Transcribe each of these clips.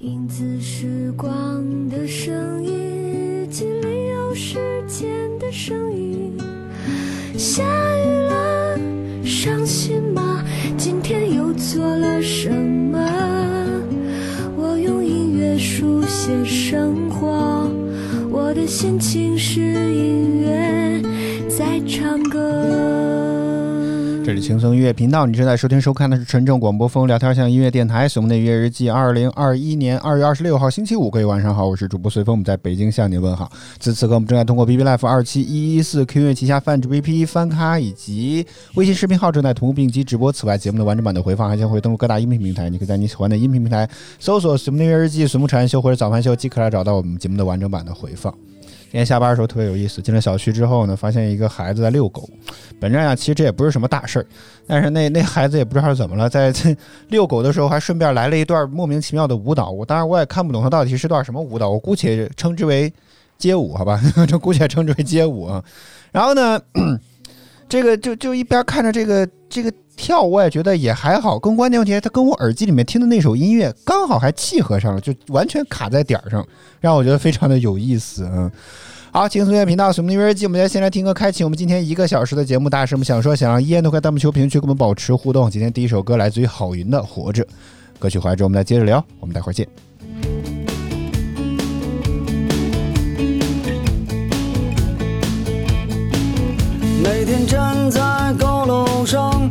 影子时光的声音，日记里有时间的声音。下雨了，伤心吗？今天又做了什么？我用音乐书写生活，我的心情是音乐轻松音乐频道，你正在收听收看的是纯正广播风聊天向音乐电台《随梦的音乐日记》。二零二一年二月二十六号星期五，各位晚上好，我是主播随风，我们在北京向您问好。此此刻我们正在通过 B B Life 二七一一四 Q 音乐旗下泛指 V P 翻咖以及微信视频号正在同步并机直播。此外，节目的完整版的回放还将会登录各大音频平台，你可以在你喜欢的音频平台搜索《随梦的音乐日记》、《随梦禅秀》或者《早饭秀》即可来找到我们节目的完整版的回放。今天下班的时候特别有意思，进了小区之后呢，发现一个孩子在遛狗。本来啊，其实这也不是什么大事儿，但是那那孩子也不知道是怎么了，在遛狗的时候还顺便来了一段莫名其妙的舞蹈。我当然我也看不懂他到底是段什么舞蹈，我姑且称之为街舞，好吧，就姑且称之为街舞。然后呢，这个就就一边看着这个这个跳，我也觉得也还好。更关键问题，他跟我耳机里面听的那首音乐刚好还契合上了，就完全卡在点儿上，让我觉得非常的有意思。嗯。好，轻松音乐频道，什么音乐日记？我们先来听歌，开启我们今天一个小时的节目。大家什么想说？想让依然都快弹幕求评论区跟我们保持互动。今天第一首歌来自于郝云的《活着》，歌曲回来之后我们再接着聊。我们待会儿见。每天站在高楼上，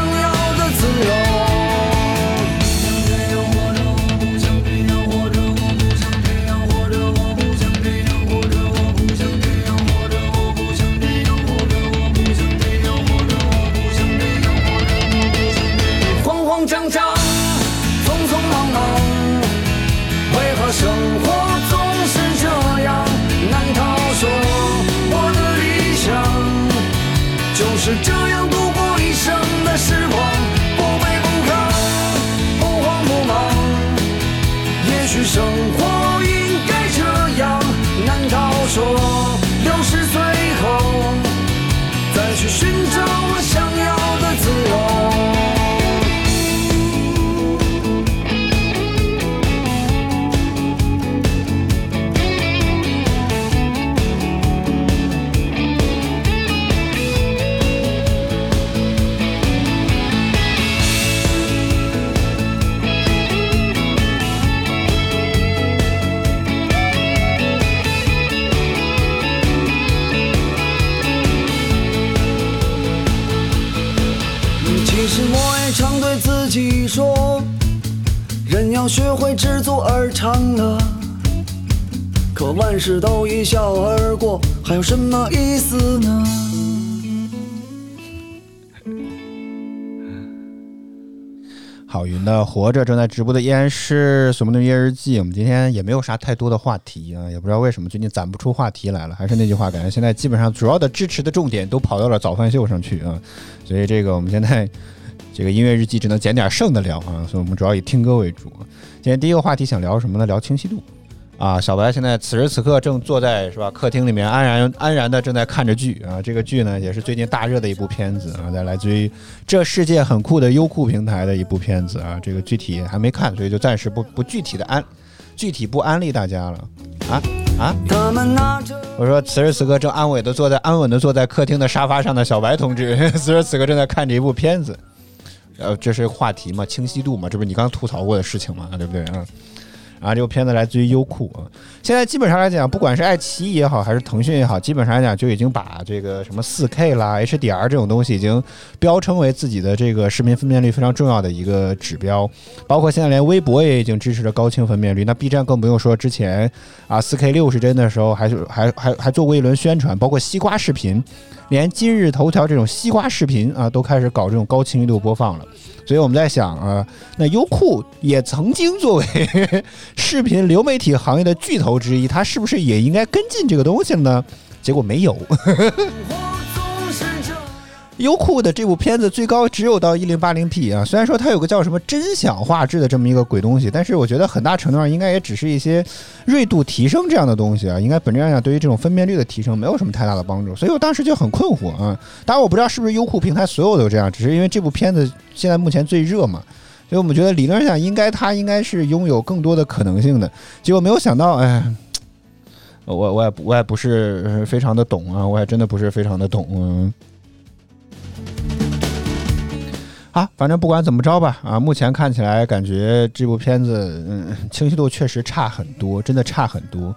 要学会知足而常乐。可万事都一笑而过，还有什么意思呢？郝云的《活着》正在直播的依然是索蒙的日记。我们今天也没有啥太多的话题啊，也不知道为什么最近攒不出话题来了。还是那句话，感觉现在基本上主要的支持的重点都跑到了早饭秀上去啊，所以这个我们现在这个音乐日记只能捡点剩的聊啊，所以我们主要以听歌为主。今天第一个话题想聊什么呢？聊清晰度。啊，小白现在此时此刻正坐在是吧客厅里面安然安然的正在看着剧啊，这个剧呢也是最近大热的一部片子啊，在来自于这世界很酷的优酷平台的一部片子啊，这个具体还没看，所以就暂时不不具体的安，具体不安利大家了啊啊！我说此时此刻正安稳的坐在安稳的坐在客厅的沙发上的小白同志，此时此刻正在看着一部片子，呃，这是话题嘛，清晰度嘛，这不是你刚吐槽过的事情嘛，对不对啊？啊，这部片子来自于优酷啊。现在基本上来讲，不管是爱奇艺也好，还是腾讯也好，基本上来讲就已经把这个什么 4K 啦、HDR 这种东西已经标称为自己的这个视频分辨率非常重要的一个指标。包括现在连微博也已经支持了高清分辨率，那 B 站更不用说，之前啊 4K 六十帧的时候，还是还还还做过一轮宣传，包括西瓜视频，连今日头条这种西瓜视频啊都开始搞这种高清晰度播放了。所以我们在想啊，那优酷也曾经作为 视频流媒体行业的巨头之一，它是不是也应该跟进这个东西呢？结果没有。优酷的这部片子最高只有到一零八零 P 啊，虽然说它有个叫什么真享画质的这么一个鬼东西，但是我觉得很大程度上应该也只是一些锐度提升这样的东西啊，应该本质上讲对于这种分辨率的提升没有什么太大的帮助，所以我当时就很困惑啊。当然我不知道是不是优酷平台所有都这样，只是因为这部片子现在目前最热嘛，所以我们觉得理论上应该它应该是拥有更多的可能性的，结果没有想到，哎。我我也我也不是非常的懂啊，我也真的不是非常的懂。嗯，啊，反正不管怎么着吧，啊，目前看起来感觉这部片子，嗯，清晰度确实差很多，真的差很多。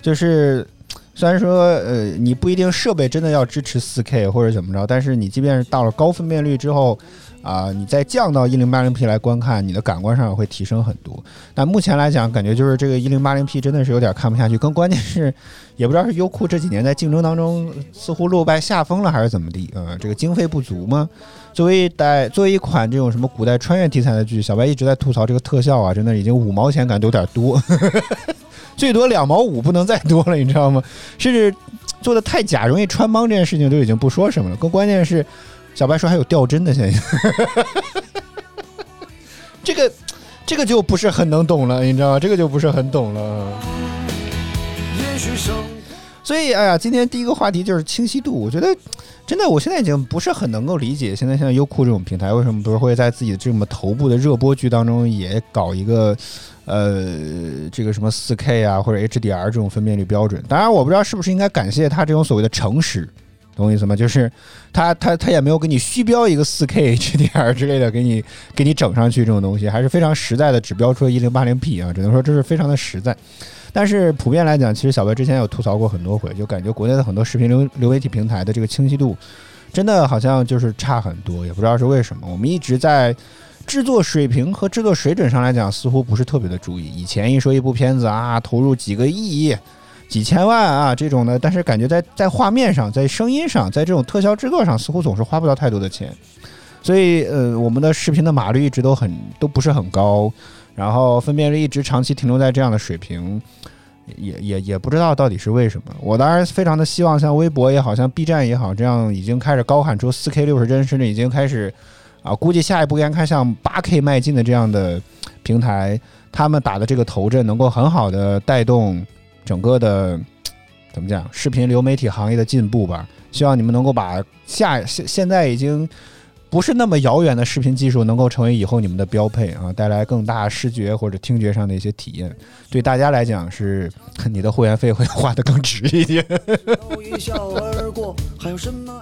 就是虽然说，呃，你不一定设备真的要支持 4K 或者怎么着，但是你即便是到了高分辨率之后，啊，你再降到 1080P 来观看，你的感官上也会提升很多。但目前来讲，感觉就是这个 1080P 真的是有点看不下去，更关键是，也不知道是优酷这几年在竞争当中似乎落败下风了，还是怎么地啊、这个经费不足吗？作为一代作为一款这种什么古代穿越题材的剧，小白一直在吐槽这个特效啊，真的已经五毛钱感觉有点多，最多两毛五不能再多了，你知道吗？甚至做的太假，容易穿帮这件事情都已经不说什么了，更关键是，小白说还有掉帧的现象，这个这个就不是很能懂了，你知道吗？这个就不是很懂了。也许生所以，哎呀，今天第一个话题就是清晰度。我觉得，真的，我现在已经不是很能够理解，现在像优酷这种平台，为什么不是会在自己这么头部的热播剧当中也搞一个，呃，这个什么 4K 啊或者 HDR 这种分辨率标准？当然，我不知道是不是应该感谢他这种所谓的诚实，懂我意思吗？就是他他他也没有给你虚标一个 4K HDR 之类的，给你给你整上去这种东西，还是非常实在的，只标出了 1080P 啊，只能说这是非常的实在。但是普遍来讲，其实小白之前有吐槽过很多回，就感觉国内的很多视频流流媒体平台的这个清晰度，真的好像就是差很多，也不知道是为什么。我们一直在制作水平和制作水准上来讲，似乎不是特别的注意。以前一说一部片子啊，投入几个亿、几千万啊这种的，但是感觉在在画面上、在声音上、在这种特效制作上，似乎总是花不到太多的钱。所以，呃，我们的视频的码率一直都很都不是很高，然后分辨率一直长期停留在这样的水平，也也也不知道到底是为什么。我当然非常的希望像微博也好像 B 站也好，这样已经开始高喊出 4K 六十帧，甚至已经开始啊，估计下一步应该开向 8K 迈进的这样的平台，他们打的这个头阵能够很好的带动整个的怎么讲视频流媒体行业的进步吧。希望你们能够把下现现在已经。不是那么遥远的视频技术能够成为以后你们的标配啊，带来更大视觉或者听觉上的一些体验，对大家来讲是你的会员费会花的更值一点？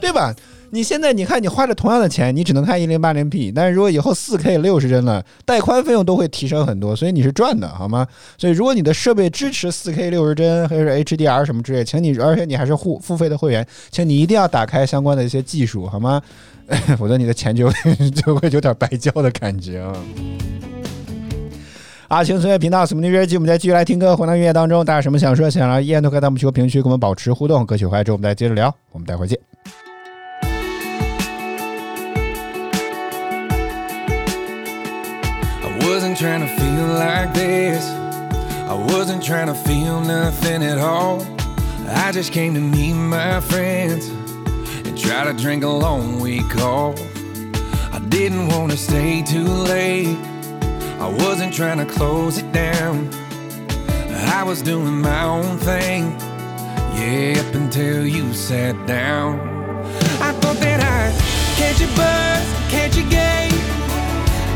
对吧？你现在你看，你花着同样的钱，你只能看一零八零 P，但是如果以后四 K 六十帧了，带宽费用都会提升很多，所以你是赚的，好吗？所以如果你的设备支持四 K 六十帧或者是 HDR 什么之类，请你，而且你还是付付费的会员，请你一定要打开相关的一些技术，好吗？否则你的钱就 就会有点白交的感觉啊。阿青岁月频道，什么音乐季？我们再继续来听歌，回到音乐当中，大家有什么想说、想聊，依然都可以在我们区和评论区跟我们保持互动。歌曲回来之后，我们再接着聊。我们待会儿见。I wasn't trying to feel like this. I wasn't trying to feel nothing at all. I just came to meet my friends try to drink a long week off. I didn't want to stay too late. I wasn't trying to close it down. I was doing my own thing. Yeah, up until you sat down. I thought that I'd catch a buzz, catch a game.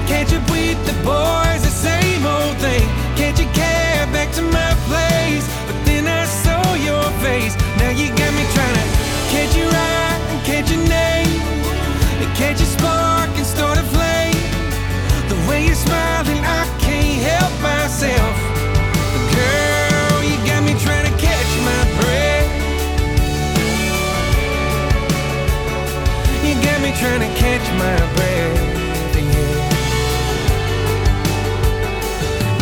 Catch up with the boys, the same old thing. Catch a cab back to my place. But then I saw your face. Catch a spark and start a flame. The way you're smiling, I can't help myself. Girl, you got me trying to catch my breath. You got me trying to catch my breath. Yeah.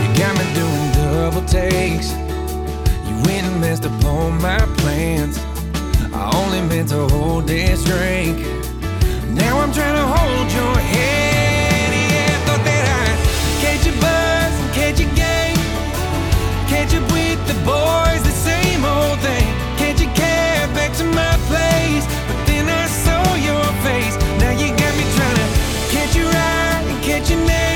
You got me doing double takes. You went and messed up all my plans. I only meant to hold this drink. I'm trying to hold your hand. Yeah, thought that I'd catch a buzz and catch a game. Catch up with the boys, the same old thing. Catch a cab back to my place. But then I saw your face. Now you got me trying to catch your eye and catch your name.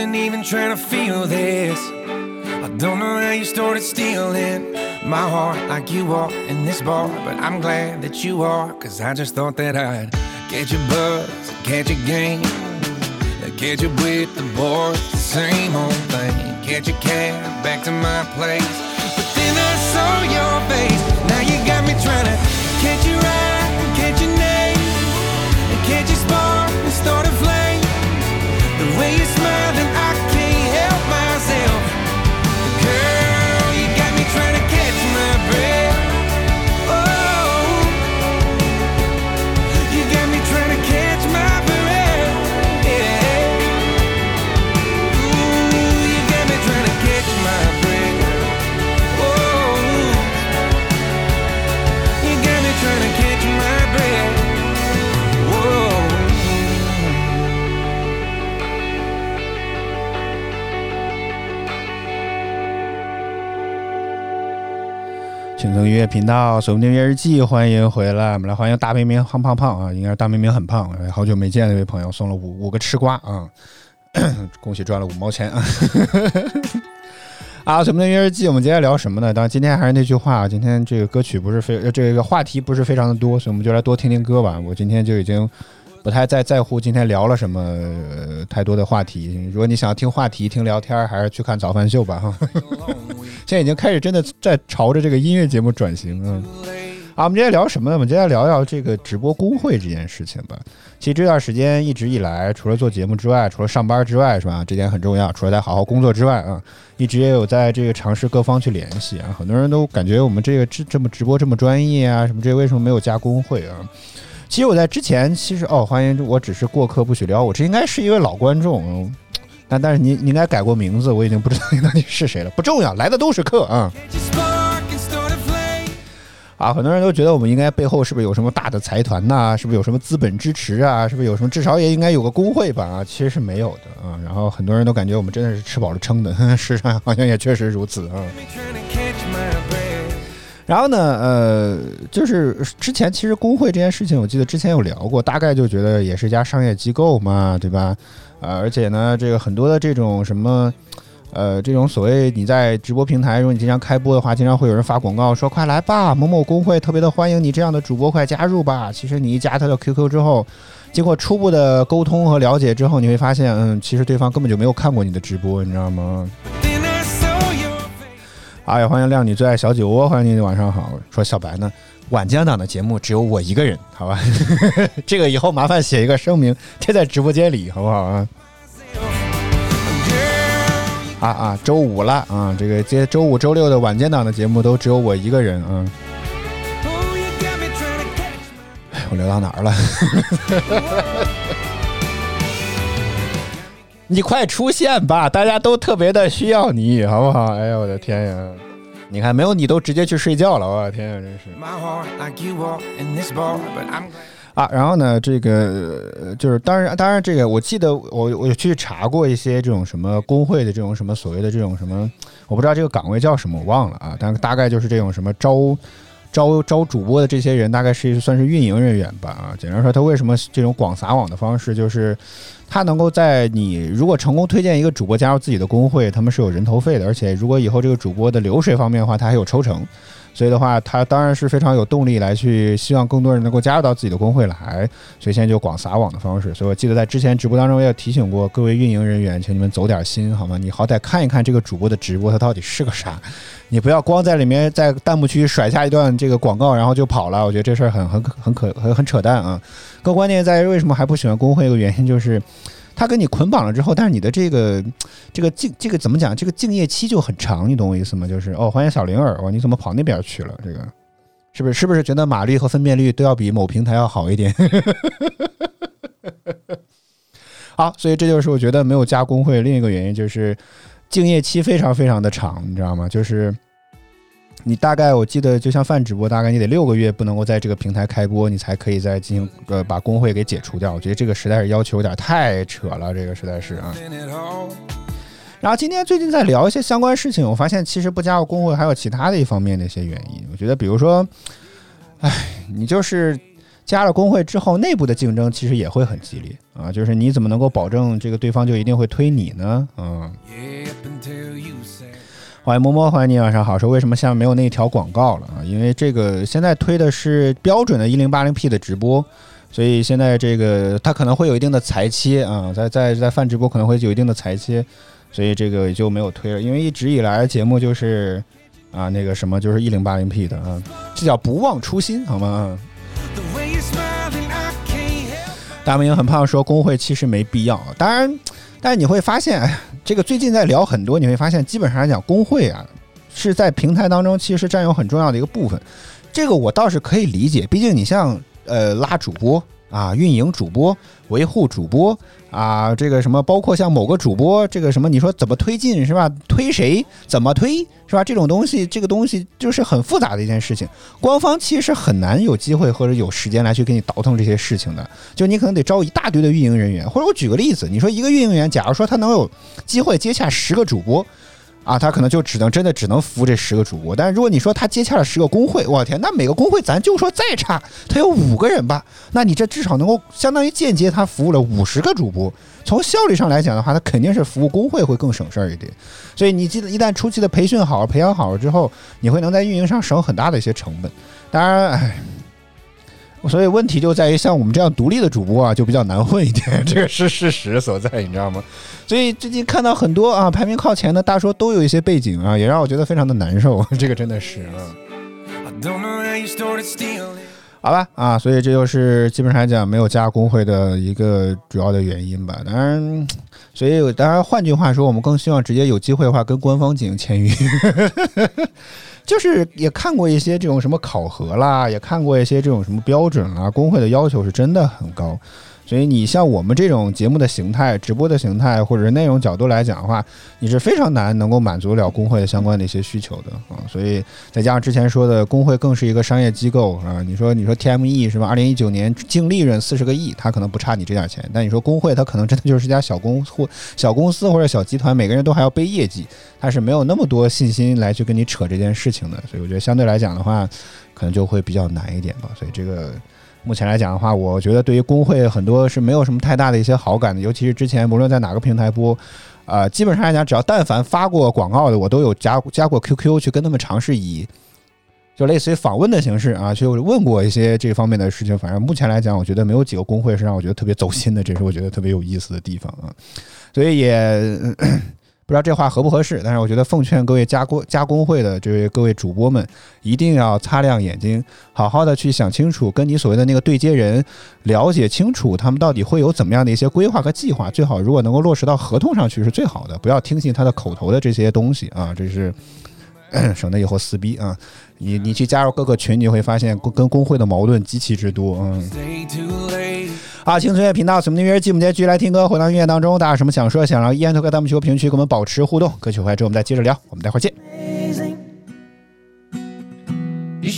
Wasn't even trying to feel this. I don't know how you started stealing my heart like you are in this bar, but I'm glad that you are, cause I just thought that I'd catch a buzz, catch a game, catch up with the boys, the same old thing, catch a cab back to my place. But then I saw your face, now you got me trying to catch your eye, catch your name, and catch your spark and start a flame. Smiling, I can't help myself. Girl, 轻松音乐频道，锁定音乐日记，欢迎回来。我们来欢迎大明明胖胖胖啊，应该是大明明很胖，好久没见的一位朋友送了五五个吃瓜啊，恭喜赚了五毛钱 啊！啊，锁定音乐日记，我们今天聊什么呢？当然，今天还是那句话，今天这个歌曲不是非这个话题不是非常的多，所以我们就来多听听歌吧。我今天就已经不太在在乎今天聊了什么、呃太多的话题。如果你想要听话题、听聊天，还是去看早饭秀吧哈。现在已经开始真的在朝着这个音乐节目转型嗯。啊，我们今天聊什么呢？我们今天聊聊这个直播工会这件事情吧。其实这段时间一直以来，除了做节目之外，除了上班之外，是吧？这点很重要。除了在好好工作之外啊，一直也有在这个尝试各方去联系啊。很多人都感觉我们这个这这么直播这么专业啊，什么这为什么没有加工会啊？其实我在之前，其实哦，欢迎我只是过客，不许撩。我这应该是一位老观众，但但是你你应该改过名字，我已经不知道你到底是谁了。不重要，来的都是客啊。啊，很多人都觉得我们应该背后是不是有什么大的财团呐、是不是有什么资本支持啊？是不是有什么至少也应该有个工会吧？啊，其实是没有的啊。然后很多人都感觉我们真的是吃饱了撑的，事实上好像也确实如此啊。然后呢，呃，就是之前其实工会这件事情，我记得之前有聊过，大概就觉得也是一家商业机构嘛，对吧？呃，而且呢，这个很多的这种什么。呃，这种所谓你在直播平台，如果你经常开播的话，经常会有人发广告说：“快来吧，某某工会特别的欢迎你这样的主播，快加入吧。”其实你一加他的 QQ 之后，经过初步的沟通和了解之后，你会发现，嗯，其实对方根本就没有看过你的直播，你知道吗？哎呀，欢迎靓女最爱小酒窝，欢迎你晚上好。说小白呢，晚间档的节目只有我一个人，好吧？这个以后麻烦写一个声明贴在直播间里，好不好啊？啊啊，周五了啊，这个接周五、周六的晚间档的节目都只有我一个人啊。哎，我聊到哪儿了？你快出现吧，大家都特别的需要你，好不好？哎呀，我的天呀！你看，没有你都直接去睡觉了，我的天呀，真是。啊，然后呢，这个呃就是当然，当然，这个我记得我我去查过一些这种什么工会的这种什么所谓的这种什么，我不知道这个岗位叫什么，我忘了啊，但大概就是这种什么招招招主播的这些人，大概是算是运营人员吧啊。简单说，他为什么这种广撒网的方式，就是他能够在你如果成功推荐一个主播加入自己的工会，他们是有人头费的，而且如果以后这个主播的流水方面的话，他还有抽成。所以的话，他当然是非常有动力来去希望更多人能够加入到自己的工会来，所以现在就广撒网的方式。所以我记得在之前直播当中，我也提醒过各位运营人员，请你们走点心好吗？你好歹看一看这个主播的直播，他到底是个啥？你不要光在里面在弹幕区甩下一段这个广告，然后就跑了。我觉得这事儿很很很可很很扯淡啊！更关键在于为什么还不喜欢工会？一个原因就是。他跟你捆绑了之后，但是你的这个这个敬这个怎么讲？这个敬业期就很长，你懂我意思吗？就是哦，欢迎小灵儿，哦，你怎么跑那边去了？这个是不是是不是觉得码率和分辨率都要比某平台要好一点？好，所以这就是我觉得没有加工会另一个原因，就是敬业期非常非常的长，你知道吗？就是。你大概我记得，就像泛直播，大概你得六个月不能够在这个平台开播，你才可以再进行呃把工会给解除掉。我觉得这个实在是要求有点太扯了，这个实在是啊。然后今天最近在聊一些相关事情，我发现其实不加入工会还有其他的一方面的一些原因。我觉得比如说，哎，你就是加了工会之后，内部的竞争其实也会很激烈啊。就是你怎么能够保证这个对方就一定会推你呢？嗯。欢迎摸摸，欢迎你晚上好。说为什么下面没有那一条广告了啊？因为这个现在推的是标准的 1080P 的直播，所以现在这个它可能会有一定的裁切啊，在在在泛直播可能会有一定的裁切，所以这个就没有推了。因为一直以来节目就是啊那个什么就是 1080P 的啊，这叫不忘初心好吗？大明很胖说工会其实没必要，当然，但你会发现。这个最近在聊很多，你会发现，基本上来讲，工会啊是在平台当中其实占有很重要的一个部分。这个我倒是可以理解，毕竟你像呃拉主播啊、运营主播、维护主播啊，这个什么，包括像某个主播这个什么，你说怎么推进是吧？推谁？怎么推是吧？这种东西，这个东西就是很复杂的一件事情。官方其实很难有机会或者有时间来去给你倒腾这些事情的。就你可能得招一大堆的运营人员，或者我举个例子，你说一个运营员，假如说他能有机会接洽十个主播。啊，他可能就只能真的只能服务这十个主播，但是如果你说他接洽了十个工会，我天，那每个工会咱就说再差，他有五个人吧，那你这至少能够相当于间接他服务了五十个主播，从效率上来讲的话，他肯定是服务工会会更省事儿一点。所以你记得一旦初期的培训好、培养好了之后，你会能在运营上省很大的一些成本。当然，哎。所以问题就在于像我们这样独立的主播啊，就比较难混一点，这个是事实所在，你知道吗？所以最近看到很多啊排名靠前的大叔都有一些背景啊，也让我觉得非常的难受，这个真的是啊。好吧啊，所以这就是基本上来讲没有加工会的一个主要的原因吧。当然，所以当然换句话说，我们更希望直接有机会的话跟官方进行签约。就是也看过一些这种什么考核啦，也看过一些这种什么标准啦，工会的要求是真的很高。所以你像我们这种节目的形态、直播的形态，或者是内容角度来讲的话，你是非常难能够满足了工会的相关的一些需求的啊。所以再加上之前说的，工会更是一个商业机构啊。你说你说 TME 是吧？二零一九年净利润四十个亿，他可能不差你这点钱。但你说工会，他可能真的就是一家小公或小公司或者小集团，每个人都还要背业绩，他是没有那么多信心来去跟你扯这件事情的。所以我觉得相对来讲的话，可能就会比较难一点吧。所以这个。目前来讲的话，我觉得对于工会很多是没有什么太大的一些好感的，尤其是之前无论在哪个平台播，啊、基本上来讲，只要但凡发过广告的，我都有加加过 QQ 去跟他们尝试以。就类似于访问的形式啊，去问过一些这方面的事情。反正目前来讲，我觉得没有几个工会是让我觉得特别走心的，这是我觉得特别有意思的地方啊。所以也 不知道这话合不合适，但是我觉得奉劝各位加工加工会的这位各位主播们，一定要擦亮眼睛，好好的去想清楚，跟你所谓的那个对接人了解清楚，他们到底会有怎么样的一些规划和计划。最好如果能够落实到合同上去是最好的，不要听信他的口头的这些东西啊，这是。省得以后撕逼啊！你你去加入各个群，你会发现跟工会的矛盾极其之多。嗯，Stay too late. 好，青春乐频道，什么音乐季，我们今天继续来听歌，回到音乐当中，大家有什么想说、想让，依然都可以在我们球评区跟我们保持互动。歌曲回来之后，我们再接着聊，我们待会儿见。amazing. You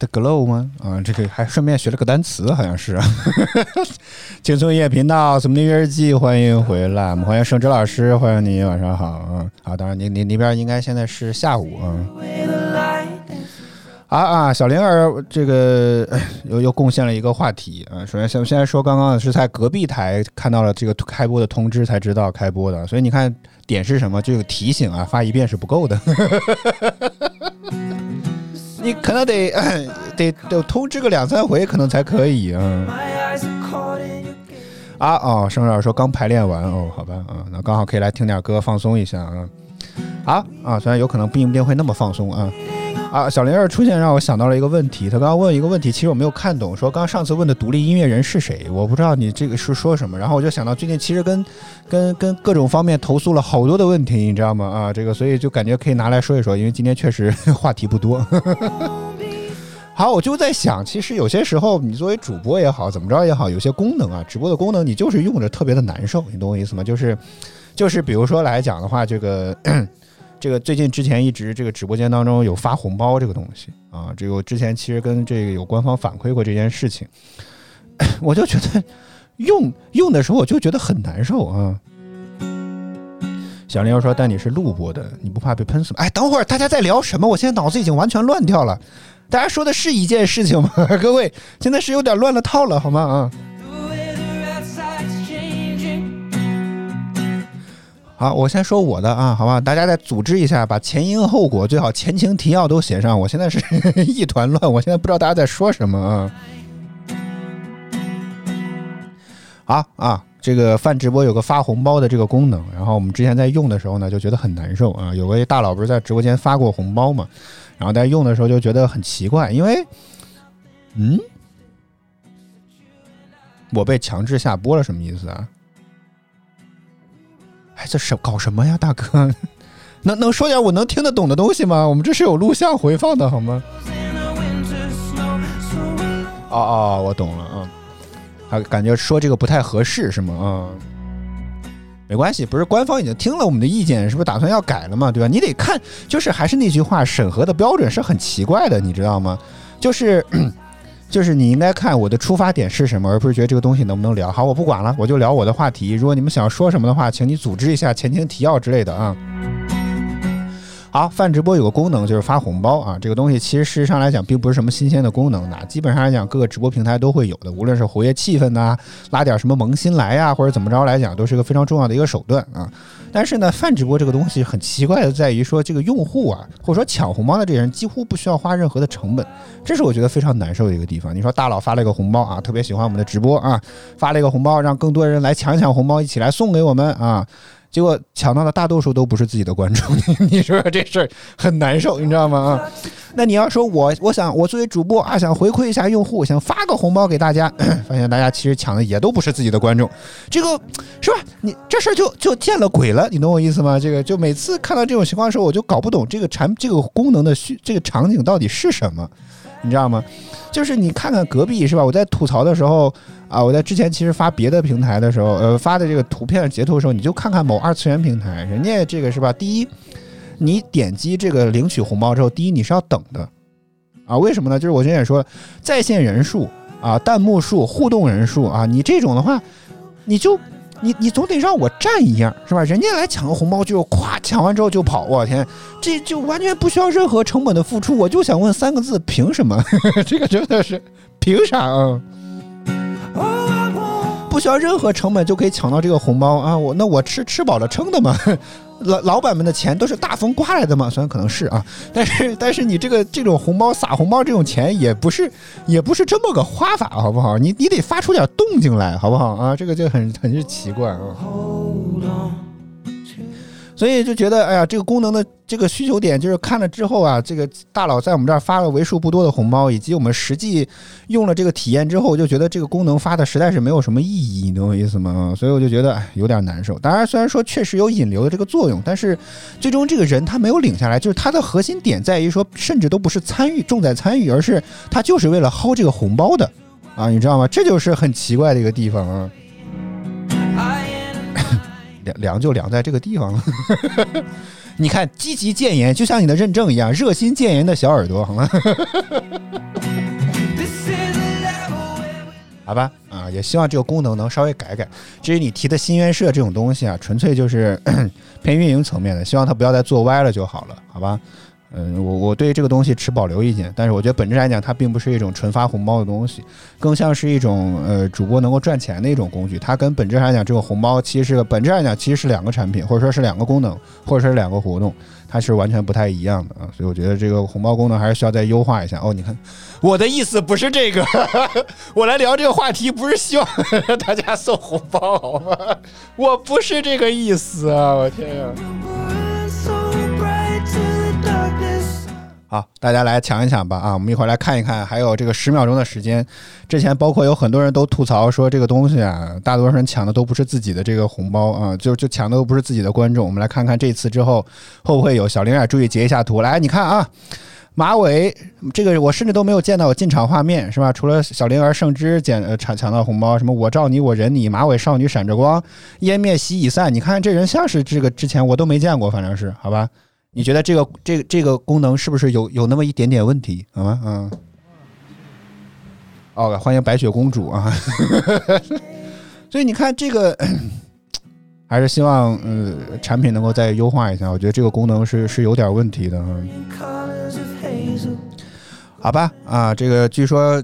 The glow 吗？啊，这个还顺便学了个单词，好像是。轻松音乐频道，什么音乐日记，欢迎回来，我们欢迎盛之老师，欢迎你，晚上好啊！好，当然你你那边应该现在是下午啊。Where the light 啊啊，小灵儿这个又又贡献了一个话题啊。首先，先现在说刚刚是在隔壁台看到了这个开播的通知才知道开播的，所以你看点是什么？这个提醒啊，发一遍是不够的。你可能得 得得通知个两三回，可能才可以啊。啊哦，盛老师说刚排练完哦，好吧啊，那刚好可以来听点歌放松一下啊。啊啊，虽然有可能不一定会那么放松啊。啊，小林儿出现让我想到了一个问题，他刚刚问一个问题，其实我没有看懂，说刚上次问的独立音乐人是谁，我不知道你这个是说什么，然后我就想到最近其实跟跟跟各种方面投诉了好多的问题，你知道吗？啊，这个所以就感觉可以拿来说一说，因为今天确实 话题不多。好，我就在想，其实有些时候你作为主播也好，怎么着也好，有些功能啊，直播的功能你就是用着特别的难受，你懂我意思吗？就是。就是比如说来讲的话，这个这个最近之前一直这个直播间当中有发红包这个东西啊，这个我之前其实跟这个有官方反馈过这件事情，我就觉得用 用的时候我就觉得很难受啊。小林又说：“但你是录播的，你不怕被喷死吗？”哎，等会儿大家在聊什么？我现在脑子已经完全乱掉了。大家说的是一件事情吗？各位，现在是有点乱了套了，好吗？啊。好，我先说我的啊，好吧？大家再组织一下，把前因后果最好前情提要都写上。我现在是 一团乱，我现在不知道大家在说什么啊。好啊。这个泛直播有个发红包的这个功能，然后我们之前在用的时候呢，就觉得很难受啊。有位大佬不是在直播间发过红包嘛，然后在用的时候就觉得很奇怪，因为，嗯，我被强制下播了，什么意思啊？哎，这是搞什么呀，大哥？能能说点我能听得懂的东西吗？我们这是有录像回放的好吗？哦哦，我懂了啊。他感觉说这个不太合适是吗？啊，没关系，不是官方已经听了我们的意见，是不是打算要改了嘛？对吧？你得看，就是还是那句话，审核的标准是很奇怪的，你知道吗？就是，就是你应该看我的出发点是什么，而不是觉得这个东西能不能聊。好，我不管了，我就聊我的话题。如果你们想要说什么的话，请你组织一下前情提要之类的啊。好，泛直播有个功能就是发红包啊，这个东西其实事实上来讲并不是什么新鲜的功能，那基本上来讲各个直播平台都会有的，无论是活跃气氛呐，拉点什么萌新来呀，或者怎么着来讲，都是一个非常重要的一个手段啊。但是呢，泛直播这个东西很奇怪的在于说，这个用户啊，或者说抢红包的这些人几乎不需要花任何的成本，这是我觉得非常难受的一个地方。你说大佬发了一个红包啊，特别喜欢我们的直播啊，发了一个红包，让更多人来抢抢红包，一起来送给我们啊。结果抢到的大多数都不是自己的观众，你说这事儿很难受，你知道吗？啊，那你要说我，我想我作为主播啊，想回馈一下用户，想发个红包给大家，发现大家其实抢的也都不是自己的观众，这个是吧？你这事儿就就见了鬼了，你懂我意思吗？这个就每次看到这种情况的时候，我就搞不懂这个产这个功能的需这个场景到底是什么。你知道吗？就是你看看隔壁是吧？我在吐槽的时候啊，我在之前其实发别的平台的时候，呃，发的这个图片截图的时候，你就看看某二次元平台，人家这个是吧？第一，你点击这个领取红包之后，第一你是要等的啊？为什么呢？就是我之前也说了，在线人数啊、弹幕数、互动人数啊，你这种的话，你就。你你总得让我站一样是吧？人家来抢个红包就咵抢完之后就跑，我天，这就完全不需要任何成本的付出。我就想问三个字：凭什么？这个真的是凭啥啊？不需要任何成本就可以抢到这个红包啊！我那我吃吃饱了撑的嘛。老老板们的钱都是大风刮来的嘛，虽然可能是啊，但是但是你这个这种红包撒红包这种钱也不是也不是这么个花法，好不好？你你得发出点动静来，好不好啊？这个就很很是奇怪啊。所以就觉得，哎呀，这个功能的这个需求点，就是看了之后啊，这个大佬在我们这儿发了为数不多的红包，以及我们实际用了这个体验之后，就觉得这个功能发的实在是没有什么意义，你懂我意思吗？所以我就觉得，有点难受。当然，虽然说确实有引流的这个作用，但是最终这个人他没有领下来，就是他的核心点在于说，甚至都不是参与重在参与，而是他就是为了薅这个红包的啊，你知道吗？这就是很奇怪的一个地方啊。凉凉就凉在这个地方了，你看积极建言，就像你的认证一样，热心建言的小耳朵，好吗？好吧，啊，也希望这个功能能稍微改改。至于你提的心愿社这种东西啊，纯粹就是 偏运营层面的，希望他不要再做歪了就好了，好吧？嗯，我我对这个东西持保留意见，但是我觉得本质来讲，它并不是一种纯发红包的东西，更像是一种呃主播能够赚钱的一种工具。它跟本质上来讲，这个红包其实是本质上来讲其实是两个产品，或者说是两个功能，或者说是两个活动，它是完全不太一样的啊。所以我觉得这个红包功能还是需要再优化一下。哦，你看，我的意思不是这个，我来聊这个话题不是希望 大家送红包好吗？我不是这个意思啊！我天呀！好，大家来抢一抢吧！啊，我们一会儿来看一看，还有这个十秒钟的时间。之前包括有很多人都吐槽说，这个东西啊，大多数人抢的都不是自己的这个红包啊，就就抢的都不是自己的观众。我们来看看这次之后会不会有小玲啊，注意截一下图来，你看啊。马尾这个我甚至都没有见到进场画面，是吧？除了小灵儿、圣之捡抢抢到红包，什么我罩你，我忍你，马尾少女闪着光，湮灭席已散。你看这人像是这个之前我都没见过，反正是好吧？你觉得这个这个这个功能是不是有有那么一点点问题？好吗？嗯。哦，欢迎白雪公主啊！所以你看这个，还是希望呃产品能够再优化一下。我觉得这个功能是是有点问题的啊。好吧，啊，这个据说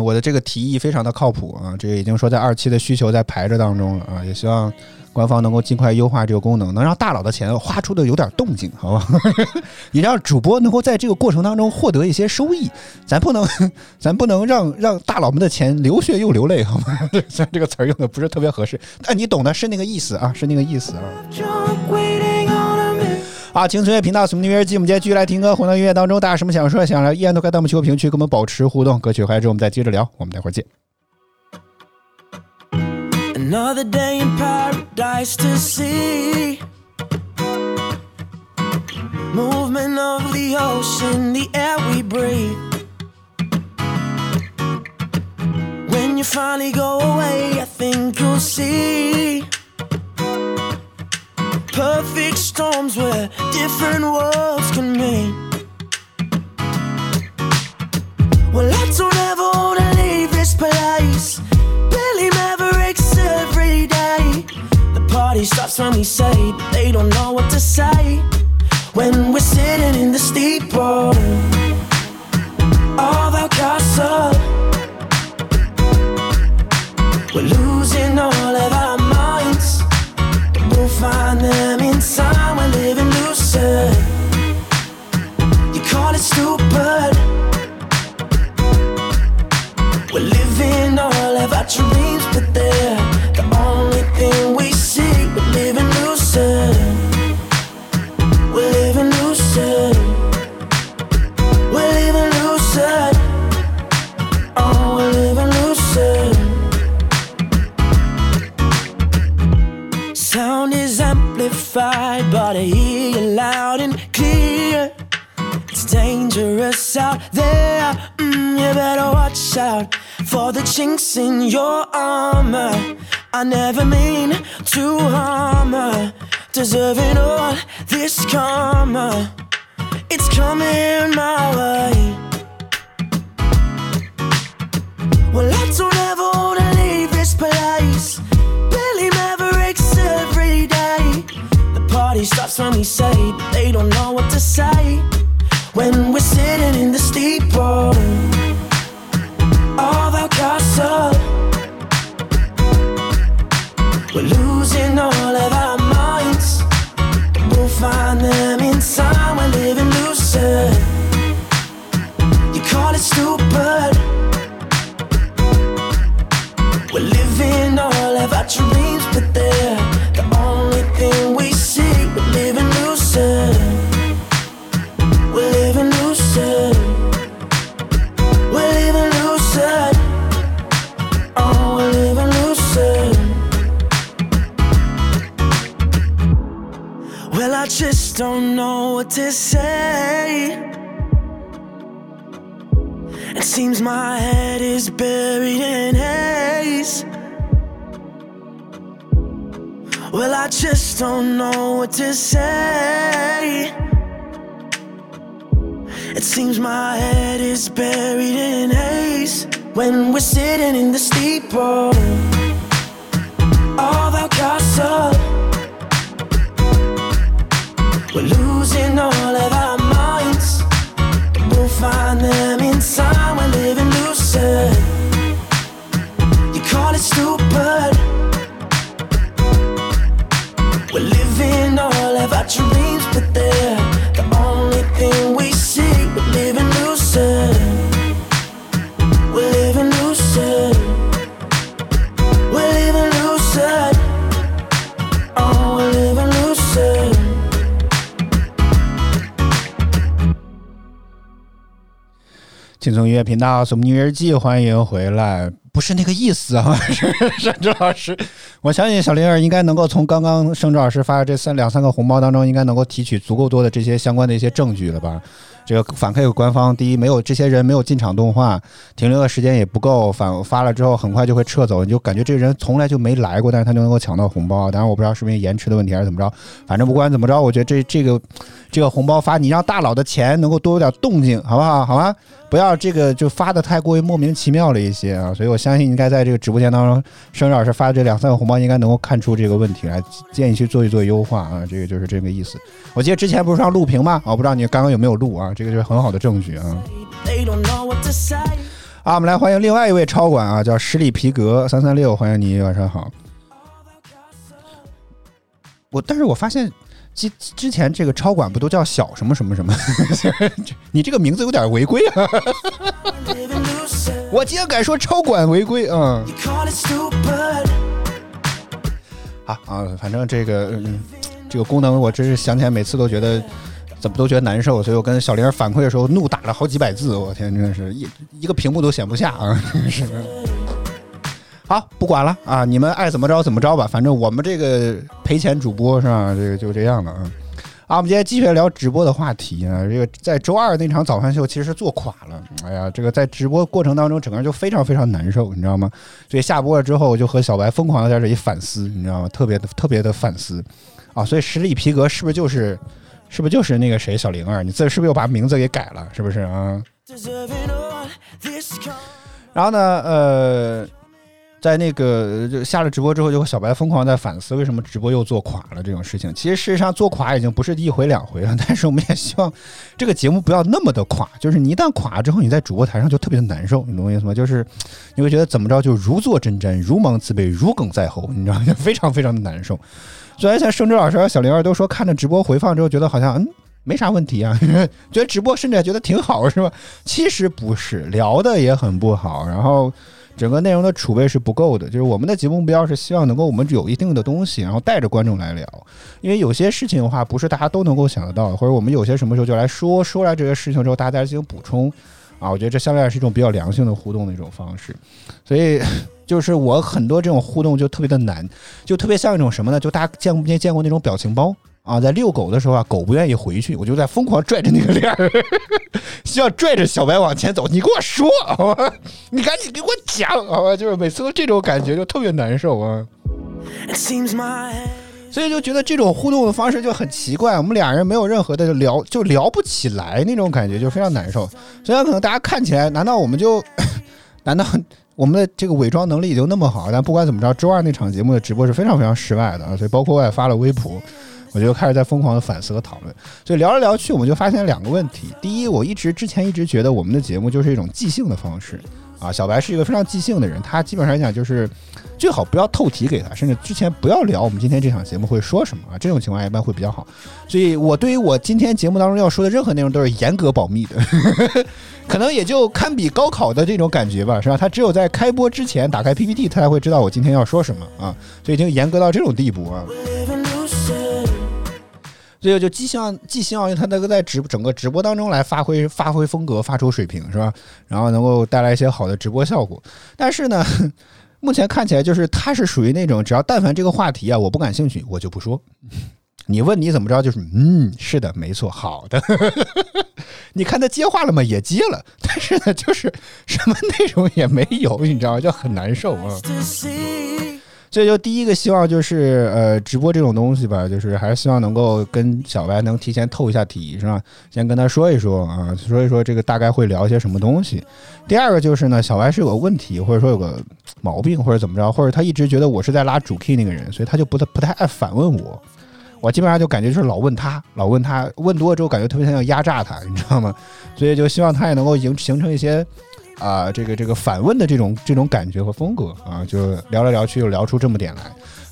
我的这个提议非常的靠谱啊，这个已经说在二期的需求在排着当中了啊，也希望官方能够尽快优化这个功能，能让大佬的钱花出的有点动静，好吧？也让主播能够在这个过程当中获得一些收益，咱不能，咱不能让让大佬们的钱流血又流泪，好吗？虽然这个词儿用的不是特别合适，但你懂的，是那个意思啊，是那个意思啊。Drunk waiting on a minute. 啊，青春乐频道，什么音乐记，我们今天继续来听歌，回到音乐当中，大家什么想说、想聊，依然都可以弹幕区和评论区跟我们保持互动。歌曲回来之后，我们再接着聊，我们待会儿见。Another day in paradise to see. Movement of the ocean, the air we breathe. When you finally go away, I think you'll see. Perfect storms where different worlds can meet. Well, I don't ever party starts when we say, they don't know what to say. When we're sitting in the steeple of our castle, I never mean to harm her. Deserving all this karma. It's coming my way. Well, I don't ever wanna leave this place. Billy Mavericks every day. The party starts when we say, but they don't know what to say. When we're sitting in the steep don't know what to say. It seems my head is buried in haze. Well, I just don't know what to say. It seems my head is buried in haze. When we're sitting in the steeple of our castle, we're losing all of our minds. We'll find them in time. We're living lucid. You call it stupid. We're living all of our dreams, but they're 轻松音乐频道，什么音乐日记，欢迎回来。不是那个意思啊，是沈志老师。我相信小灵儿应该能够从刚刚盛志老师发的这三两三个红包当中，应该能够提取足够多的这些相关的一些证据了吧？这个反馈给官方，第一没有这些人没有进场动画，停留的时间也不够，反发了之后很快就会撤走，你就感觉这个人从来就没来过，但是他就能够抢到红包。当然我不知道是不是延迟的问题还是怎么着，反正不管怎么着，我觉得这这个这个红包发，你让大佬的钱能够多有点动静，好不好？好吗？不要这个就发的太过于莫名其妙了一些啊，所以我相信应该在这个直播间当中，生日老师发的这两三个红包应该能够看出这个问题来，建议去做一做优化啊，这个就是这个意思。我记得之前不是让录屏吗？我不知道你刚刚有没有录啊，这个就是很好的证据啊。啊，我们来欢迎另外一位超管啊，叫十里皮革三三六，欢迎你，晚上好。我但是我发现之之前这个超管不都叫小什么什么什么？你这个名字有点违规啊！我竟然敢说超管违规啊！啊，反正这个嗯，这个功能我真是想起来每次都觉得怎么都觉得难受，所以我跟小玲反馈的时候怒打了好几百字，我天，真的是一一个屏幕都显不下啊！真是。好，不管了啊，你们爱怎么着怎么着吧，反正我们这个赔钱主播是吧？这个就这样了啊。啊，我们今天继续聊直播的话题啊。这个在周二那场早饭秀其实做垮了，哎呀，这个在直播过程当中整个人就非常非常难受，你知道吗？所以下播了之后，我就和小白疯狂的在这里反思，你知道吗？特别的特别的反思啊。所以十里皮革是不是就是是不是就是那个谁小玲儿？你这是不是又把名字给改了？是不是啊？然后呢，呃，在那个就下了直播之后，就和小白疯狂在反思为什么直播又做垮了这种事情。其实事实上做垮已经不是一回两回了，但是我们也希望这个节目不要那么的垮，就是你一旦垮了之后，你在主播台上就特别的难受，你懂我意思吗？就是你会觉得怎么着就如坐针毡，如芒刺背，如鲠在喉，你知道吗？就非常非常的难受。虽然像盛之老师和小玲儿都说看着直播回放之后，觉得好像嗯。没啥问题啊，觉得直播甚至还觉得挺好，是吧？其实不是，聊的也很不好，然后整个内容的储备是不够的。就是我们的节目目标是希望能够我们有一定的东西，然后带着观众来聊。因为有些事情的话，不是大家都能够想得到的，或者我们有些什么时候就来说说来这些事情之后，大家再进行补充啊。我觉得这相对来是一种比较良性的互动的一种方式。所以 就是我很多这种互动就特别的难，就特别像一种什么呢？就大家见过没见过那种表情包？啊，在遛狗的时候啊，狗不愿意回去，我就在疯狂拽着那个链儿，需要拽着小白往前走。你给我说，好吧？你赶紧给我讲，好吧？就是每次都这种感觉，就特别难受啊。It seems my 所以就觉得这种互动的方式就很奇怪，我们俩人没有任何的聊，就聊不起来那种感觉，就非常难受。虽然可能大家看起来，难道我们就，难道我们的这个伪装能力已经那么好？但不管怎么着，周二那场节目的直播是非常非常失败的啊！所以包括我也发了微博，我就开始在疯狂的反思和讨论。所以聊来聊去，我们就发现两个问题：第一，我一直之前一直觉得我们的节目就是一种即兴的方式啊。小白是一个非常即兴的人，他基本上来讲就是最好不要透题给他，甚至之前不要聊我们今天这场节目会说什么啊。这种情况一般会比较好。所以我对于我今天节目当中要说的任何内容都是严格保密的，可能也就堪比高考的这种感觉吧，是吧？他只有在开播之前打开 PPT，他才会知道我今天要说什么啊，所以已经严格到这种地步啊。所以就既希望既希望他能够在直整个直播当中来发挥发挥风格，发出水平，是吧？然后能够带来一些好的直播效果。但是呢，目前看起来就是他是属于那种只要但凡这个话题啊我不感兴趣，我就不说。你问你怎么着，就是嗯，是的，没错，好的。你看他接话了吗？也接了，但是呢，就是什么内容也没有，你知道吗？就很难受啊。所以就第一个希望就是呃，直播这种东西吧，就是还是希望能够跟小白能提前透一下题，是吧？先跟他说一说啊，说一说这个大概会聊一些什么东西。第二个就是呢，小白是有个问题，或者说有个毛病，或者怎么着，或者他一直觉得我是在拉主 key 那个人，所以他就不太不太爱反问我。我基本上就感觉就是老问他，老问他，问多了之后感觉特别像要压榨他，你知道吗？所以就希望他也能够形形成一些啊、这个这个反问的这种这种感觉和风格啊，就聊来聊去又聊出这么点来。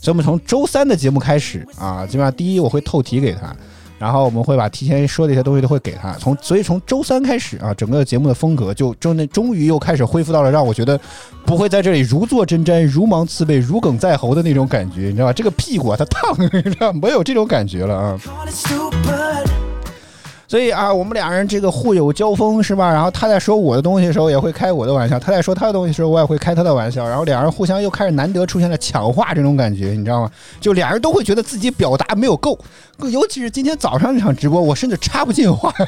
所以我们从周三的节目开始啊，基本上第一我会透题给他，然后我们会把提前说的一些东西都会给他。从所以从周三开始啊，整个节目的风格就终那终于又开始恢复到了让我觉得不会在这里如坐针毡、如芒刺背、如鲠在喉的那种感觉，你知道吧？这个屁股啊，它烫，你知道？没有这种感觉了啊。所以啊，我们俩人这个互有交锋是吧？然后他在说我的东西的时候，也会开我的玩笑；他在说他的东西的时候，我也会开他的玩笑。然后两人互相又开始难得出现了抢话这种感觉，你知道吗？就俩人都会觉得自己表达没有够，尤其是今天早上这场直播，我甚至插不进话。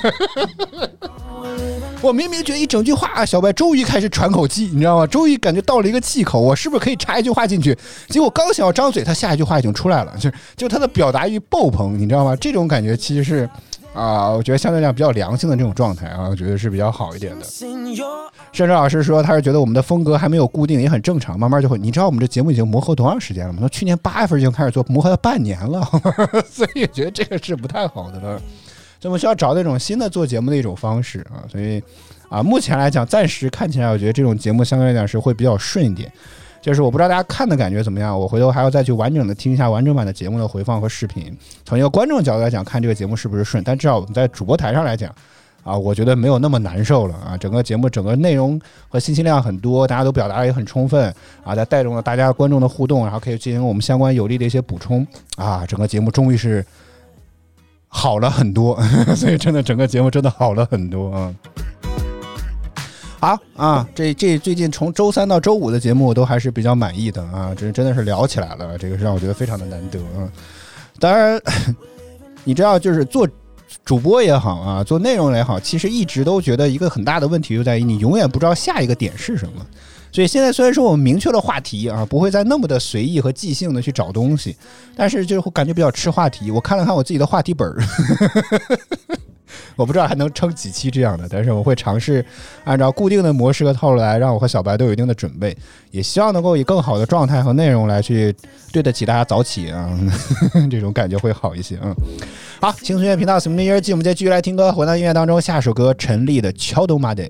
我明明觉得一整句话，小白终于开始喘口气，你知道吗？终于感觉到了一个气口，我是不是可以插一句话进去？结果刚想要张嘴，他下一句话已经出来了，就就他的表达欲爆棚，你知道吗？这种感觉其实是啊，我觉得相对来讲比较良性的这种状态啊，我觉得是比较好一点的。甚至老师说，他是觉得我们的风格还没有固定，也很正常，慢慢就会。你知道我们这节目已经磨合多长时间了吗？从去年八月份就开始做，磨合了半年了，所以觉得这个是不太好的了。所以我们需要找那种新的做节目的一种方式啊，所以啊，目前来讲，暂时看起来，我觉得这种节目相对来讲是会比较顺一点。就是我不知道大家看的感觉怎么样，我回头还要再去完整的听一下完整版的节目的回放和视频。从一个观众角度来讲，看这个节目是不是顺，但至少我们在主播台上来讲，啊，我觉得没有那么难受了啊。整个节目整个内容和信息量很多，大家都表达的也很充分啊，在带动了大家观众的互动，然后可以进行我们相关有力的一些补充啊。整个节目终于是。好了很多，所以真的整个节目真的好了很多啊！好啊，这这最近从周三到周五的节目我都还是比较满意的啊，这真的是聊起来了，这个是让我觉得非常的难得啊。当然，你知道，就是做主播也好啊，做内容也好，其实一直都觉得一个很大的问题就在于你永远不知道下一个点是什么。所以现在虽然说我们明确了话题啊，不会再那么的随意和即兴的去找东西，但是就感觉比较吃话题。我看了看我自己的话题本儿，我不知道还能撑几期这样的，但是我会尝试按照固定的模式和套路来，让我和小白都有一定的准备，也希望能够以更好的状态和内容来去对得起大家早起啊，这种感觉会好一些嗯。好，轻松音乐频道《什么音乐季》，我们再继续来听歌。回到音乐当中，下首歌陈粒的《桥豆麻袋》。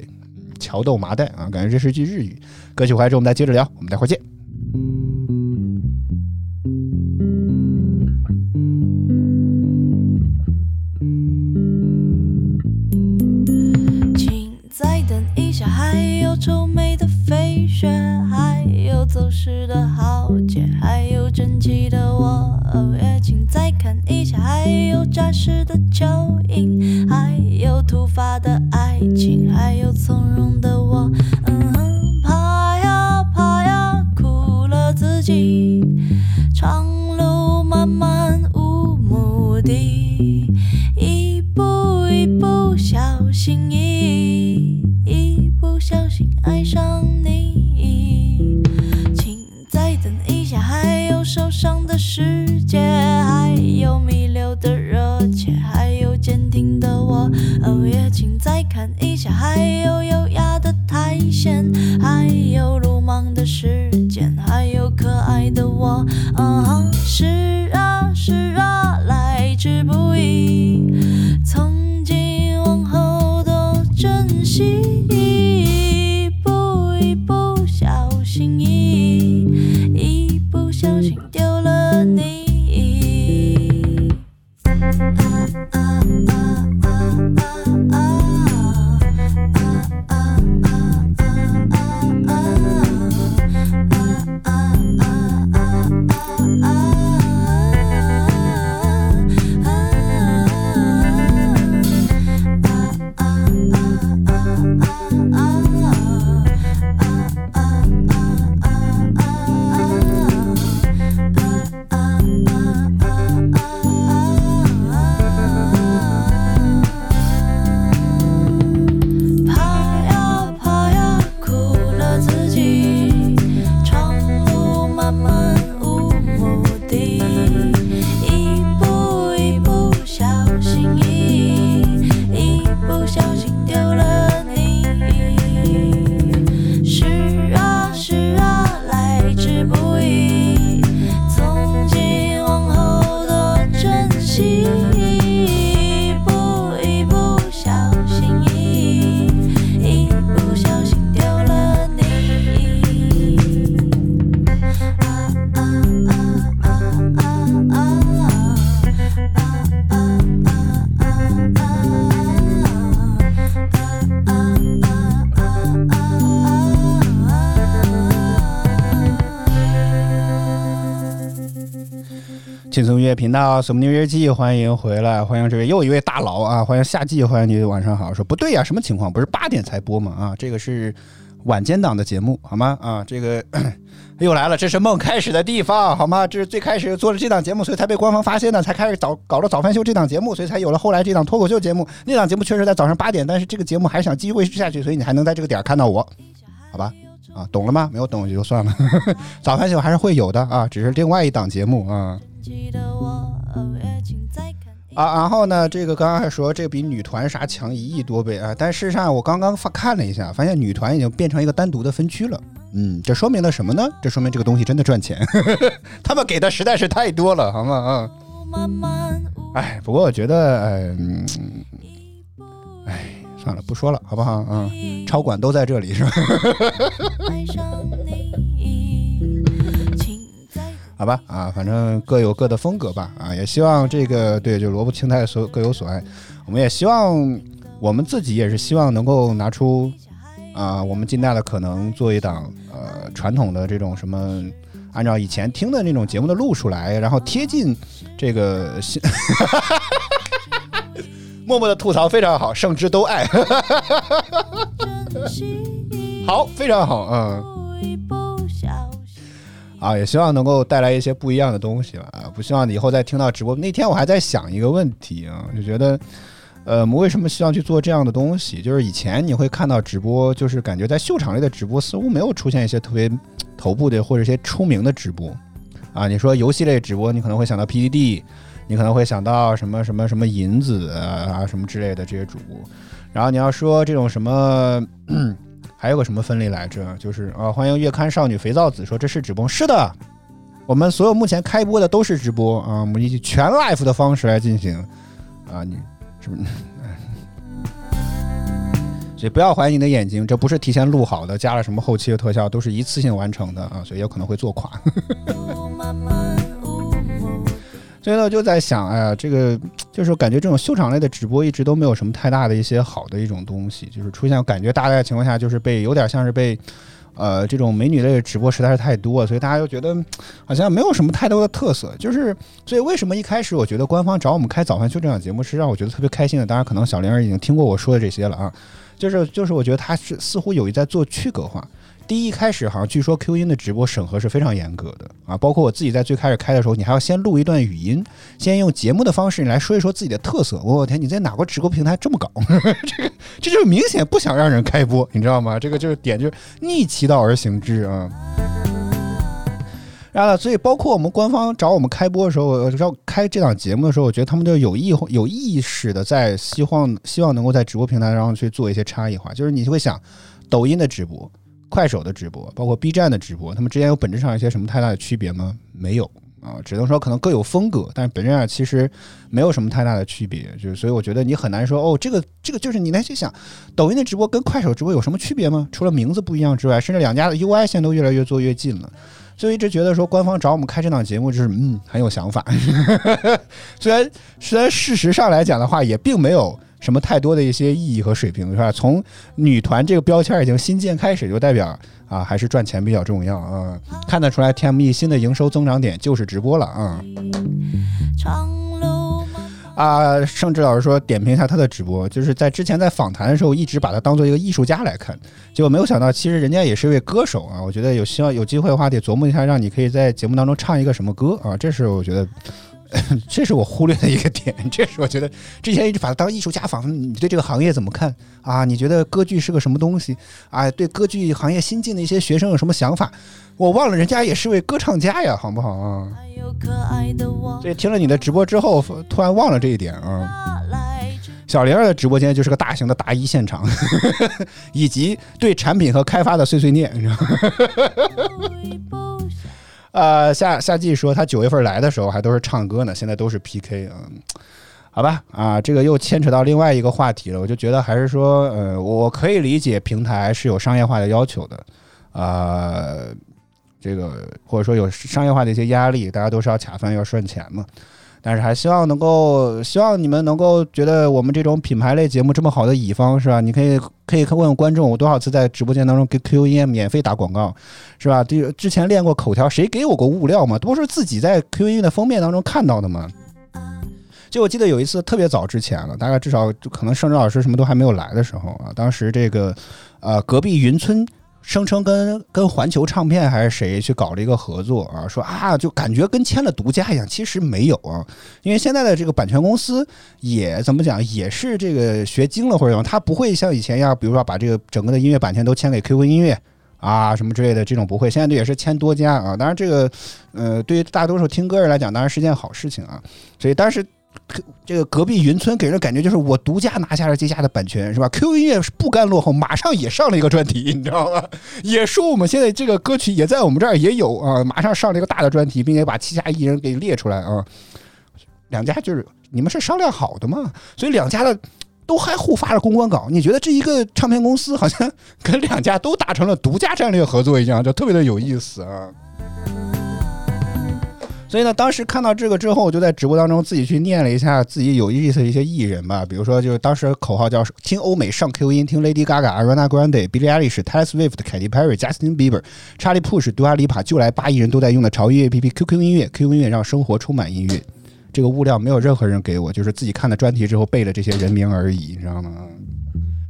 桥豆麻袋啊，感觉这是句日语。歌曲回来之后，我们再接着聊。我们待会儿见。皱眉的飞雪，还有走失的豪杰，还有整齐的我。哦也请再看一下，还有扎实的脚印，还有突发的爱情，还有从容的我。嗯哼，爬呀爬呀，苦了自己，长路漫漫音乐频道《什么音乐日记》，欢迎回来，欢迎这位又一位大佬啊！欢迎夏季，欢迎你，晚上好。说不对呀、什么情况？不是八点才播吗？啊，这个是晚间档的节目，好吗？啊，这个又来了，这是梦开始的地方，好吗？这是最开始做了这档节目，所以才被官方发现的，才开始早搞了早饭秀这档节目，所以才有了后来这档脱口秀节目。那档节目确实在早上八点，但是这个节目还想继续维持下去，所以你还能在这个点看到我，好吧？啊，懂了吗？没有懂就算了。早饭秀还是会有的啊，只是另外一档节目啊。记得我也请再看啊，然后呢，这个刚刚还说这比女团啥强一亿多倍啊，但事实上我刚刚发看了一下，发现女团已经变成一个单独的分区了。嗯，这说明了什么呢？这说明这个东西真的赚钱，他们给的实在是太多了，好吗？啊，慢慢无哎，不过我觉得，哎，嗯，哎，算了，不说了，好不好？嗯，超管都在这里是吧？好吧，啊，反正各有各的风格吧，啊，也希望这个对，就萝卜青菜所各有所爱，我们也希望我们自己也是希望能够拿出啊、我们尽大的可能做一档呃传统的这种什么，按照以前听的那种节目的路数来，然后贴近这个新。默默的吐槽非常好，胜之都爱，好，非常好，嗯。啊，也希望能够带来一些不一样的东西吧。啊，不希望你以后再听到直播。那天我还在想一个问题啊，就觉得，呃，我们为什么希望去做这样的东西？就是以前你会看到直播，就是感觉在秀场类的直播似乎没有出现一些特别头部的或者一些出名的直播。啊，你说游戏类直播，你可能会想到 PDD，你可能会想到什么什么什么银子啊什么之类的这些主播。然后你要说这种什么。还有个什么分类来着？就是啊，欢迎月刊少女肥皂子说这是直播，是的，我们所有目前开播的都是直播啊，我们以全 live 的方式来进行啊，你是不是？所以不要怀疑你的眼睛，这不是提前录好的，加了什么后期的特效，都是一次性完成的啊，所以有可能会做垮。就在想，哎呀，这个就是感觉这种秀场类的直播一直都没有什么太大的一些好的一种东西，就是出现感觉大概情况下，就是被有点像是被。呃，这种美女类的直播实在是太多，所以大家就觉得好像没有什么太多的特色。就是，所以为什么一开始我觉得官方找我们开早饭秀这档节目是让我觉得特别开心的？当然，可能小玲儿已经听过我说的这些了啊。就是，就是我觉得他是似乎有意在做区隔化。第一开始好像据说 Q 音的直播审核是非常严格的啊，包括我自己在最开始开的时候，你还要先录一段语音，先用节目的方式你来说一说自己的特色。我天，你在哪个直播平台这么搞？这个这就明显不想让人开播，你知道吗？这个就是点就是逆其道而行之啊。然后呢，所以包括我们官方找我们开播的时候，要开这档节目的时候，我觉得他们就有意有意识的在希望希望能够在直播平台上去做一些差异化，就是你会想，抖音的直播、快手的直播，包括 B 站的直播，他们之间有本质上一些什么太大的区别吗？没有啊，只能说可能各有风格，但是本质上其实没有什么太大的区别。就是所以我觉得你很难说哦，这个这个就是你来去想，抖音的直播跟快手直播有什么区别吗？除了名字不一样之外，甚至两家的 UI 现在都越来越做越近了。所以一直觉得说官方找我们开这档节目，就是嗯很有想法。虽然虽然事实上来讲的话，也并没有什么太多的一些意义和水平，是吧？从女团这个标签已经新建开始，就代表啊还是赚钱比较重要啊。看得出来，TME 新的营收增长点就是直播了啊。啊，盛志老师说点评一下他的直播，就是在之前在访谈的时候，一直把他当做一个艺术家来看，结果没有想到，其实人家也是一位歌手啊。我觉得有希望有机会的话，得琢磨一下，让你可以在节目当中唱一个什么歌啊。这是我觉得，这是我忽略的一个点。这是我觉得之前一直把它当艺术家访问，你对这个行业怎么看啊？你觉得歌剧是个什么东西啊？对歌剧行业新进的一些学生有什么想法？我忘了，人家也是位歌唱家呀，好不好啊？还有可爱的我所以听了你的直播之后，突然忘了这一点啊。小玲儿的直播间就是个大型的答疑现场，以及对产品和开发的碎碎念，你知道吗？呃，夏夏季说他九月份来的时候还都是唱歌呢，现在都是 PK 嗯，好吧，啊，这个又牵扯到另外一个话题了。我就觉得还是说，呃，我可以理解平台是有商业化的要求的，呃，这个或者说有商业化的一些压力，大家都是要卡饭要赚钱嘛。但是还希望能够，希望你们能够觉得我们这种品牌类节目这么好的乙方是吧？你可以可以问问观众，我多少次在直播间当中给 QQ 音乐免费打广告，是吧？这之前练过口条，谁给我过物料嘛？都是自己在 QQ 音乐的封面当中看到的嘛。就我记得有一次特别早之前了，大概至少就可能盛哲老师什么都还没有来的时候啊，当时这个呃隔壁云村声称跟跟环球唱片还是谁去搞了一个合作啊，说啊就感觉跟签了独家一样，其实没有啊，因为现在的这个版权公司也怎么讲，也是这个学精了或者什么，他不会像以前一样，比如说把这个整个的音乐版权都签给 QQ 音乐。啊，什么之类的这种不会，现在也是签多家啊。当然，这个呃，对于大多数听歌人来讲，当然是件好事情啊。所以，但是这个隔壁云村给人的感觉就是我独家拿下了这家的版权，是吧？Q 音乐是不甘落后，马上也上了一个专题，你知道吗？也说我们现在这个歌曲也在我们这儿也有啊，马上上了一个大的专题，并且把旗下艺人给列出来啊。两家就是你们是商量好的嘛？所以两家的。都还互发了公关稿，你觉得这一个唱片公司好像跟两家都达成了独家战略合作一样，就特别的有意思啊。所以呢，当时看到这个之后，我就在直播当中自己去念了一下自己有意思的一些艺人吧，比如说就是当时口号叫听欧美上 Q 音，听 Lady Gaga、Ariana Grande、Billie Eilish、Taylor Swift、Katy Perry、Justin Bieber、Charlie Puth、Dua Lipa，就来八亿人都在用的潮音 APP QQ 音乐，QQ 音乐让生活充满音乐。这个物料没有任何人给我，就是自己看了专题之后背了这些人名而已，你知道吗？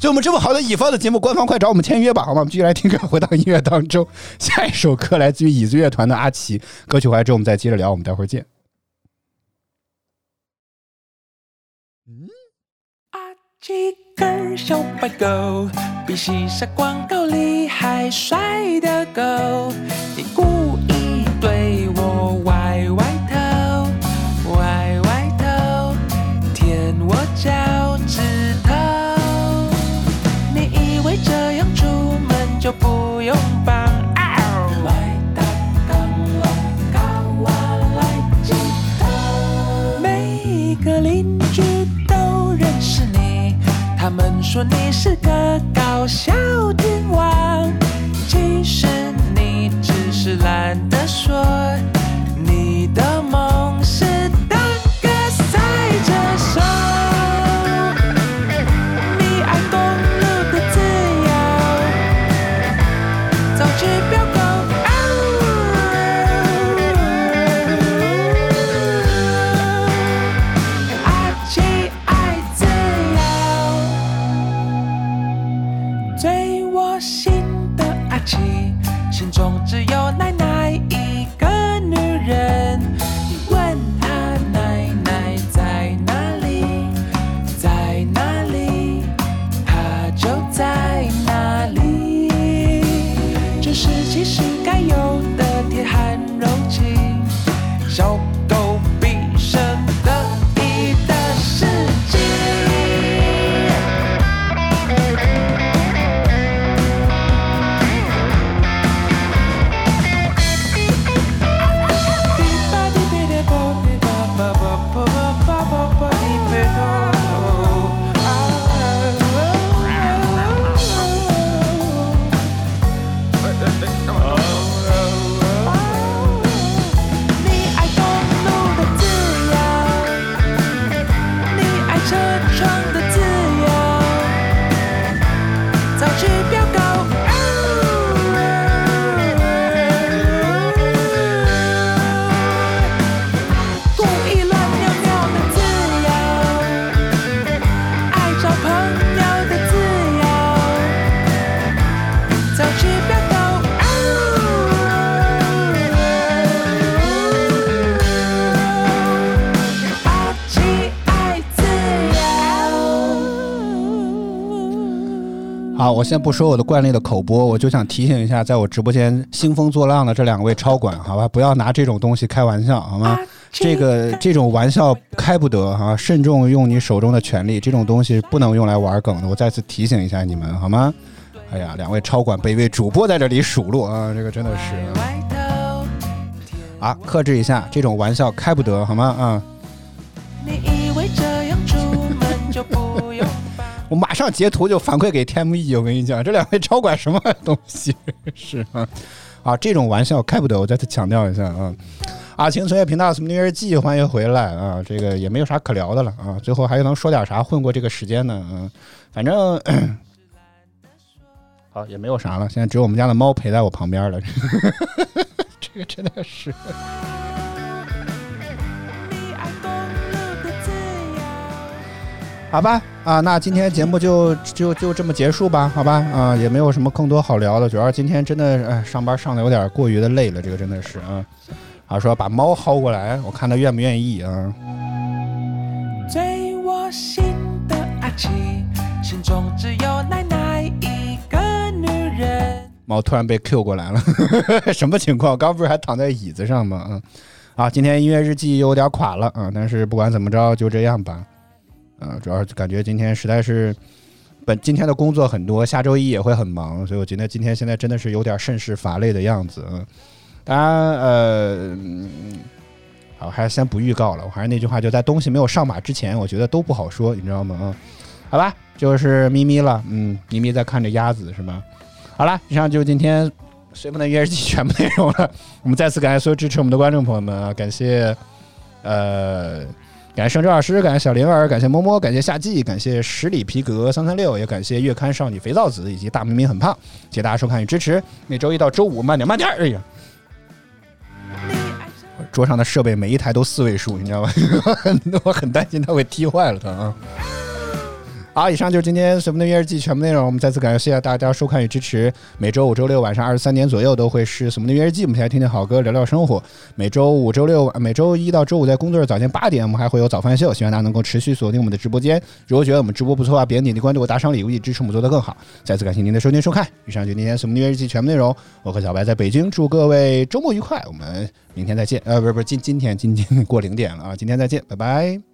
就我们这么好的乙方的节目，官方快找我们签约吧，好吗？我们继续来听歌，回到音乐当中。下一首歌来自于椅子乐团的阿奇，歌曲回来之后我们再接着聊，我们待会儿见。嗯，阿奇个小白狗，比西沙广告里还帅的狗，你故意说你是个搞笑天王，其实你只是懒得说。我先不说我的惯例的口播，我就想提醒一下，在我直播间兴风作浪的这两位超管，好吧，不要拿这种东西开玩笑，好吗？这个这种玩笑开不得哈，慎重用你手中的权力，这种东西不能用来玩梗的。我再次提醒一下你们，好吗？哎呀，两位超管被一位主播在这里数落啊，这个真的是啊，克制一下，这种玩笑开不得，好吗？啊。我马上截图就反馈给 TME，我跟你讲，这两位超管什么东西是啊？啊，这种玩笑开不得，我再次强调一下啊。啊，青春乐频道《什么音乐日记》，欢迎回来啊！这个也没有啥可聊的了啊，最后还能说点啥混过这个时间呢？嗯，反正 好也没有啥了，现在只有我们家的猫陪在我旁边了。这个真的是。好吧，啊，那今天节目就就就这么结束吧，好吧，啊，也没有什么更多好聊的，主要今天真的，哎，上班上的有点过于的累了，这个真的是啊，啊，说把猫薅过来，我看他愿不愿意啊，追我心的爱情，心中只有奶奶一个女人。猫突然被 Q 过来了，什么情况？刚不是还躺在椅子上吗？嗯，啊，今天音乐日记有点垮了啊，但是不管怎么着，就这样吧，啊，主要是感觉今天实在是。本今天的工作很多，下周一也会很忙，所以我觉得今天现在真的是有点甚是乏累的样子。嗯，当然，呃，嗯好，还是先不预告了。我还是那句话，就在东西没有上马之前，我觉得都不好说，你知道吗？嗯，好吧，就是咪咪了。嗯，咪咪在看着鸭子是吗？好了，以上就是今天随风的音乐日记全部内容了。我们再次感谢所有支持我们的观众朋友们啊，感谢呃。感谢盛之老师，感谢小灵儿，感谢摸摸，感谢夏季，感谢十里皮革三三六，也感谢月刊少女肥皂子以及大明明很胖，谢谢大家收看与支持。每周一到周五慢点慢点，哎呀，桌上的设备每一台都四位数，你知道吧？我很担心它会踢坏了它啊。好，以上就是今天《随风的月日记》全部内容。我们再次感谢大家收看与支持。每周五、周六晚上二十三点左右都会是《随风的月日记》，我们一起来听听好歌，聊聊生活。每周五、周六、每周一到周五在工作日早间八点，我们还会有早饭秀，希望大家能够持续锁定我们的直播间。如果觉得我们直播不错啊，别点击关注我，打赏礼物，以支持我们做得更好。再次感谢您的收听收看。以上就是今天《随风的月日记》全部内容。我和小白在北京，祝各位周末愉快。我们明天再见。呃，不是不是，今今天今天过零点了啊，今天再见，拜拜。